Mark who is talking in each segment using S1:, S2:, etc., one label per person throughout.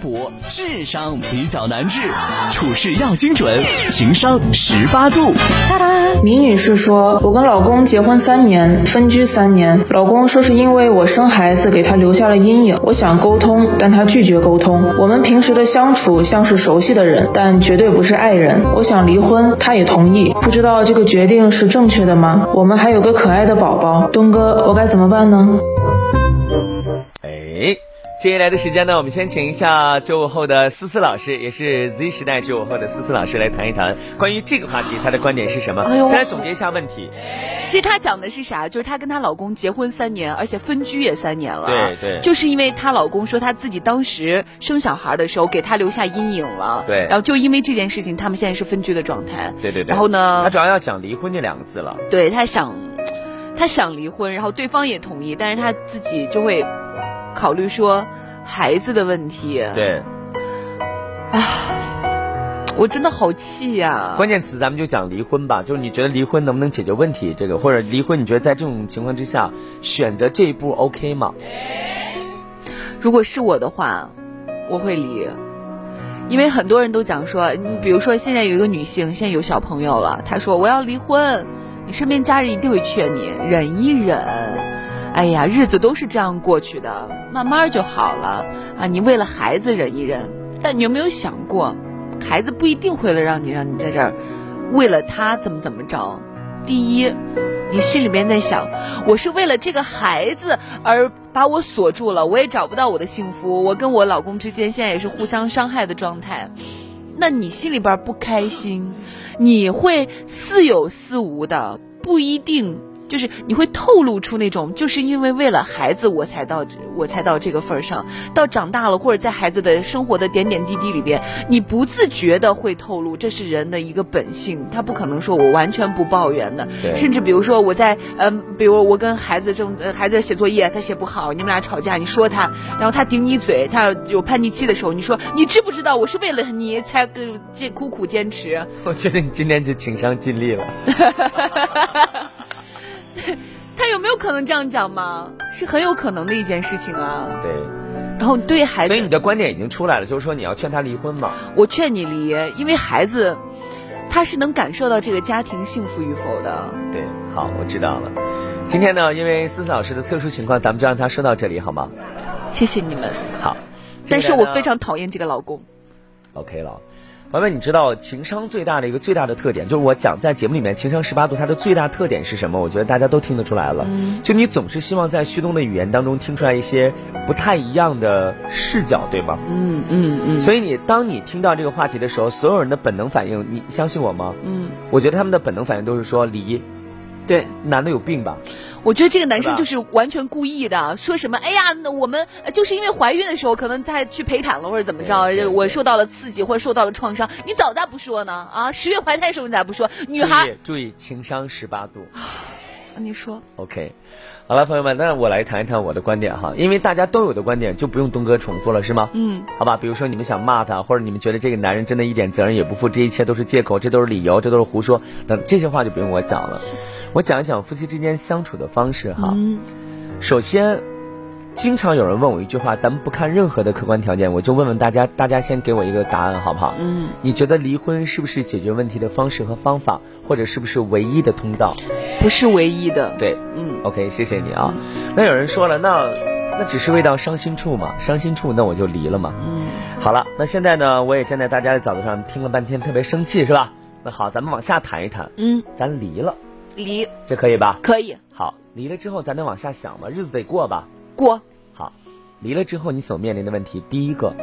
S1: 博智商比较难治，处事要精准，情商十八度。
S2: 米女士说：“我跟老公结婚三年，分居三年。老公说是因为我生孩子给他留下了阴影。我想沟通，但他拒绝沟通。我们平时的相处像是熟悉的人，但绝对不是爱人。我想离婚，他也同意。不知道这个决定是正确的吗？我们还有个可爱的宝宝，东哥，我该怎么办呢？”
S3: 接下来的时间呢，我们先请一下九五后的思思老师，也是 Z 时代九五后的思思老师来谈一谈关于这个话题，她的观点是什么？先来总结一下问题。
S4: 其实她讲的是啥？就是她跟她老公结婚三年，而且分居也三年了。
S3: 对对。
S4: 就是因为她老公说她自己当时生小孩的时候给她留下阴影了。
S3: 对。
S4: 然后就因为这件事情，他们现在是分居的状态。
S3: 对对对。
S4: 然后呢？
S3: 她主要要讲离婚这两个字了。
S4: 对，她想，她想离婚，然后对方也同意，但是她自己就会考虑说。孩子的问题，
S3: 对，
S4: 啊，我真的好气呀！
S3: 关键词咱们就讲离婚吧，就是你觉得离婚能不能解决问题？这个或者离婚，你觉得在这种情况之下选择这一步 OK 吗？
S4: 如果是我的话，我会离，因为很多人都讲说，你比如说现在有一个女性，现在有小朋友了，她说我要离婚，你身边家人一定会劝你忍一忍。哎呀，日子都是这样过去的，慢慢就好了啊！你为了孩子忍一忍，但你有没有想过，孩子不一定会了让你让你在这儿，为了他怎么怎么着？第一，你心里面在想，我是为了这个孩子而把我锁住了，我也找不到我的幸福，我跟我老公之间现在也是互相伤害的状态，那你心里边不开心，你会似有似无的，不一定。就是你会透露出那种，就是因为为了孩子我才到我才到这个份儿上，到长大了或者在孩子的生活的点点滴滴里边，你不自觉的会透露，这是人的一个本性，他不可能说我完全不抱怨的，甚至比如说我在嗯，比如我跟孩子正孩子写作业，他写不好，你们俩吵架，你说他，然后他顶你嘴，他有叛逆期的时候，你说你知不知道我是为了你才坚苦苦坚持？
S3: 我觉得你今天就情商尽力了。
S4: 他有没有可能这样讲吗？是很有可能的一件事情啊。
S3: 对。
S4: 然后对孩子，
S3: 所以你的观点已经出来了，就是说你要劝他离婚嘛。
S4: 我劝你离，因为孩子他是能感受到这个家庭幸福与否的。
S3: 对，好，我知道了。今天呢，因为思思老师的特殊情况，咱们就让他说到这里好吗？
S4: 谢谢你们。
S3: 好。
S4: 但是我非常讨厌这个老公。
S3: OK 了。朋友们，你知道情商最大的一个最大的特点，就是我讲在节目里面，情商十八度它的最大特点是什么？我觉得大家都听得出来了。就你总是希望在旭东的语言当中听出来一些不太一样的视角，对吗？
S4: 嗯嗯嗯。
S3: 所以你当你听到这个话题的时候，所有人的本能反应，你相信我吗？
S4: 嗯。
S3: 我觉得他们的本能反应都是说离。
S4: 对，
S3: 男的有病吧？
S4: 我觉得这个男生就是完全故意的，说什么？哎呀，那我们就是因为怀孕的时候可能他去陪产了或者怎么着，我受到了刺激或者受到了创伤，你早咋不说呢？啊，十月怀胎的时候你咋不说？女孩
S3: 注意情商十八度。
S4: 你说。
S3: OK。好了，朋友们，那我来谈一谈我的观点哈，因为大家都有的观点就不用东哥重复了，是吗？
S4: 嗯，
S3: 好吧，比如说你们想骂他，或者你们觉得这个男人真的一点责任也不负，这一切都是借口，这都是理由，这都是胡说，等这些话就不用我讲了。我讲一讲夫妻之间相处的方式哈。
S4: 嗯，
S3: 首先。经常有人问我一句话，咱们不看任何的客观条件，我就问问大家，大家先给我一个答案好不好？
S4: 嗯，
S3: 你觉得离婚是不是解决问题的方式和方法，或者是不是唯一的通道？
S4: 不是唯一的。
S3: 对，
S4: 嗯
S3: ，OK，谢谢你啊。那有人说了，那那只是未到伤心处嘛，伤心处那我就离了嘛。
S4: 嗯，
S3: 好了，那现在呢，我也站在大家的角度上听了半天，特别生气是吧？那好，咱们往下谈一谈。
S4: 嗯，
S3: 咱离了，
S4: 离，
S3: 这可以吧？
S4: 可以。
S3: 好，离了之后咱能往下想吗？日子得过吧？
S4: 过。
S3: 好离了之后，你所面临的问题，第一个，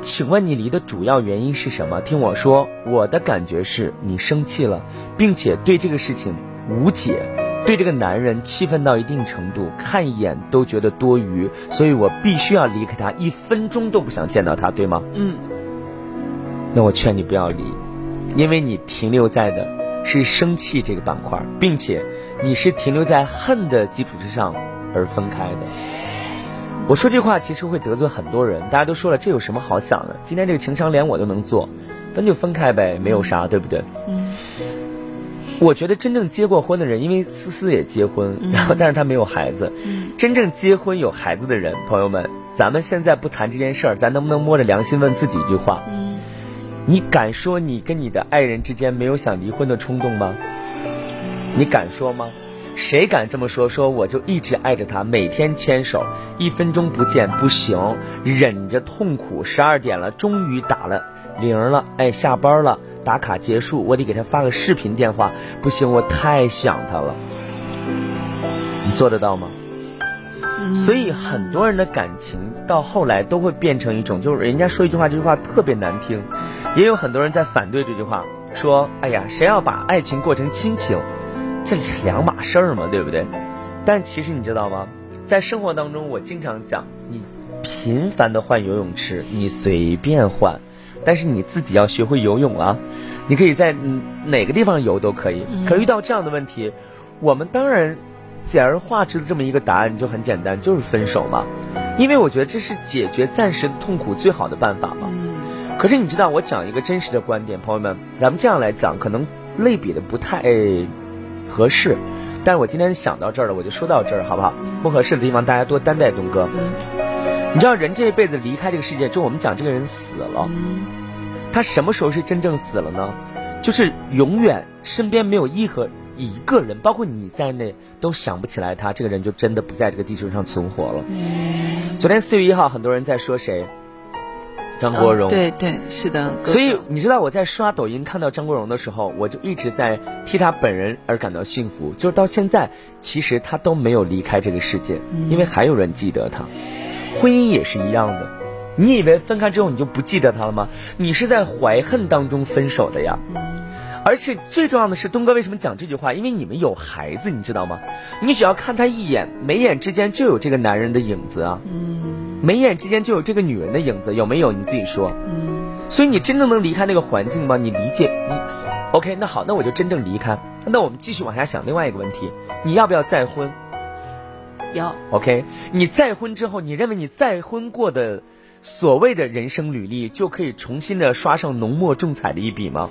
S3: 请问你离的主要原因是什么？听我说，我的感觉是你生气了，并且对这个事情无解，对这个男人气愤到一定程度，看一眼都觉得多余，所以我必须要离开他，一分钟都不想见到他，对吗？
S4: 嗯。
S3: 那我劝你不要离，因为你停留在的是生气这个板块，并且你是停留在恨的基础之上而分开的。我说这话其实会得罪很多人，大家都说了，这有什么好想的？今天这个情商连我都能做，分就分开呗，没有啥，对不对？
S4: 嗯。
S3: 我觉得真正结过婚的人，因为思思也结婚，然后但是她没有孩子。真正结婚有孩子的人，朋友们，咱们现在不谈这件事儿，咱能不能摸着良心问自己一句话？你敢说你跟你的爱人之间没有想离婚的冲动吗？你敢说吗？谁敢这么说？说我就一直爱着他，每天牵手，一分钟不见不行，忍着痛苦。十二点了，终于打了铃了，哎，下班了。打卡结束，我得给他发个视频电话。不行，我太想他了。你做得到吗？所以很多人的感情到后来都会变成一种，就是人家说一句话，这句话特别难听。也有很多人在反对这句话，说：“哎呀，谁要把爱情过成亲情？这两码事儿嘛，对不对？”但其实你知道吗？在生活当中，我经常讲，你频繁的换游泳池，你随便换。但是你自己要学会游泳啊！你可以在哪个地方游都可以。可遇到这样的问题，我们当然简而化之的这么一个答案就很简单，就是分手嘛。因为我觉得这是解决暂时的痛苦最好的办法嘛。可是你知道，我讲一个真实的观点，朋友们，咱们这样来讲，可能类比的不太合适。但是我今天想到这儿了，我就说到这儿，好不好？不合适的地方，大家多担待东哥。你知道人这一辈子离开这个世界，就我们讲这个人死了，他什么时候是真正死了呢？就是永远身边没有一和一个人，包括你在内，都想不起来他这个人就真的不在这个地球上存活了。昨天四月一号，很多人在说谁？张国荣。
S4: 对对，是的。
S3: 所以你知道我在刷抖音看到张国荣的时候，我就一直在替他本人而感到幸福。就是到现在，其实他都没有离开这个世界，因为还有人记得他。婚姻也是一样的，你以为分开之后你就不记得他了吗？你是在怀恨当中分手的呀。而且最重要的是，东哥为什么讲这句话？因为你们有孩子，你知道吗？你只要看他一眼，眉眼之间就有这个男人的影子啊。眉眼之间就有这个女人的影子，有没有？你自己说。所以你真正能离开那个环境吗？你理解？嗯 OK？那好，那我就真正离开。那我们继续往下想另外一个问题：你要不要再婚？
S4: 要
S3: OK，你再婚之后，你认为你再婚过的所谓的人生履历就可以重新的刷上浓墨重彩的一笔吗？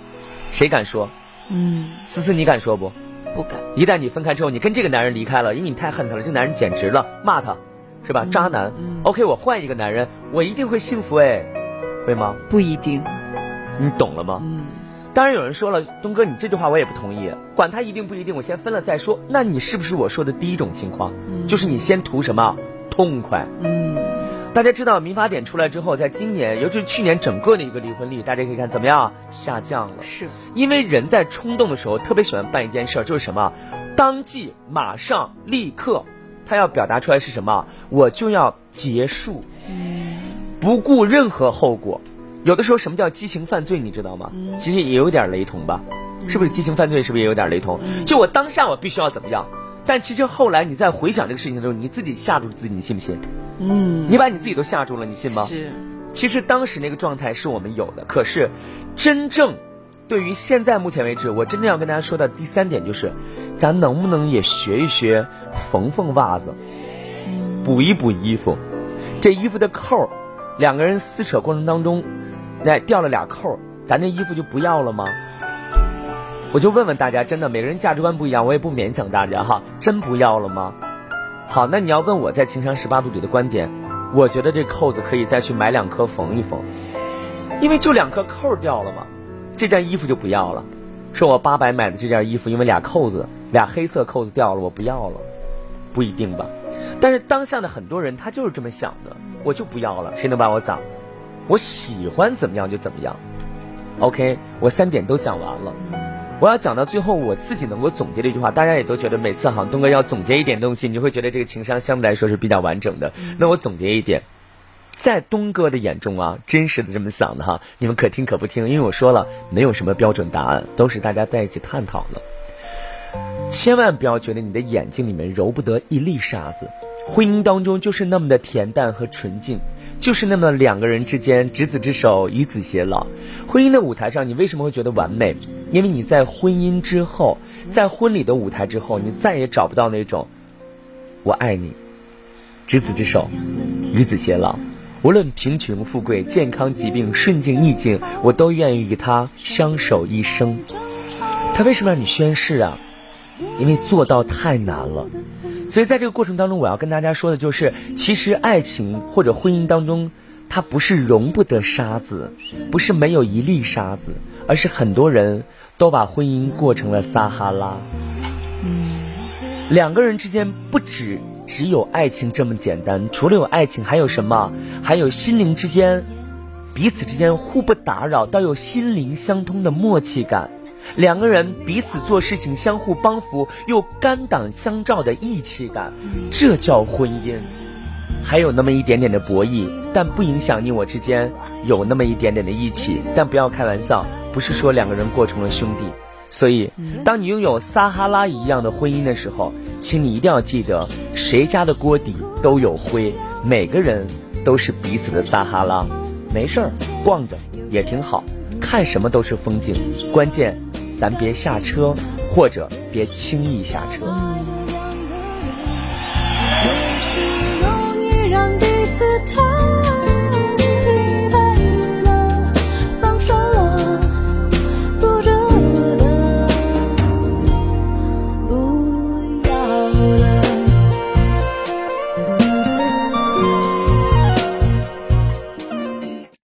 S3: 谁敢说？
S4: 嗯，
S3: 思思，你敢说不？
S4: 不敢。
S3: 一旦你分开之后，你跟这个男人离开了，因为你太恨他了，这男人简直了，骂他，是吧？渣男。OK，我换一个男人，我一定会幸福哎，会吗？
S4: 不一定。
S3: 你懂了吗？
S4: 嗯。
S3: 当然有人说了，东哥，你这句话我也不同意。管他一定不一定，我先分了再说。那你是不是我说的第一种情况？就是你先图什么痛快？
S4: 嗯。
S3: 大家知道民法典出来之后，在今年，尤其是去年整个的一个离婚率，大家可以看怎么样下降了。
S4: 是。
S3: 因为人在冲动的时候特别喜欢办一件事，就是什么，当即、马上、立刻，他要表达出来是什么？我就要结束，不顾任何后果。有的时候，什么叫激情犯罪？你知道吗？其实也有点雷同吧，是不是？激情犯罪是不是也有点雷同？就我当下我必须要怎么样？但其实后来你在回想这个事情的时候，你自己吓住自己，你信不信？
S4: 嗯，
S3: 你把你自己都吓住了，你信吗？
S4: 是。
S3: 其实当时那个状态是我们有的，可是真正对于现在目前为止，我真正要跟大家说的第三点就是，咱能不能也学一学缝缝袜子，补一补衣服，这衣服的扣，两个人撕扯过程当中。那掉了俩扣，咱这衣服就不要了吗？我就问问大家，真的每个人价值观不一样，我也不勉强大家哈，真不要了吗？好，那你要问我在情商十八度里的观点，我觉得这扣子可以再去买两颗缝一缝，因为就两颗扣掉了嘛，这件衣服就不要了。说我八百买的这件衣服，因为俩扣子俩黑色扣子掉了，我不要了，不一定吧？但是当下的很多人他就是这么想的，我就不要了，谁能把我咋？我喜欢怎么样就怎么样，OK，我三点都讲完了。我要讲到最后，我自己能够总结的一句话，大家也都觉得每次好像东哥要总结一点东西，你就会觉得这个情商相对来说是比较完整的。那我总结一点，在东哥的眼中啊，真实的这么想的哈，你们可听可不听，因为我说了，没有什么标准答案，都是大家在一起探讨的。千万不要觉得你的眼睛里面揉不得一粒沙子，婚姻当中就是那么的恬淡和纯净。就是那么两个人之间执子之手与子偕老，婚姻的舞台上你为什么会觉得完美？因为你在婚姻之后，在婚礼的舞台之后，你再也找不到那种我爱你，执子之手与子偕老，无论贫穷富贵、健康疾病、顺境逆境，我都愿意与他相守一生。他为什么让你宣誓啊？因为做到太难了。所以在这个过程当中，我要跟大家说的就是，其实爱情或者婚姻当中，它不是容不得沙子，不是没有一粒沙子，而是很多人都把婚姻过成了撒哈拉。嗯，两个人之间不止只有爱情这么简单，除了有爱情，还有什么？还有心灵之间，彼此之间互不打扰，到有心灵相通的默契感。两个人彼此做事情相互帮扶，又肝胆相照的义气感，这叫婚姻。还有那么一点点的博弈，但不影响你我之间有那么一点点的义气。但不要开玩笑，不是说两个人过成了兄弟。所以，当你拥有撒哈拉一样的婚姻的时候，请你一定要记得，谁家的锅底都有灰，每个人都是彼此的撒哈拉。没事儿，逛着也挺好，看什么都是风景，关键。咱别下车，或者别轻易下车。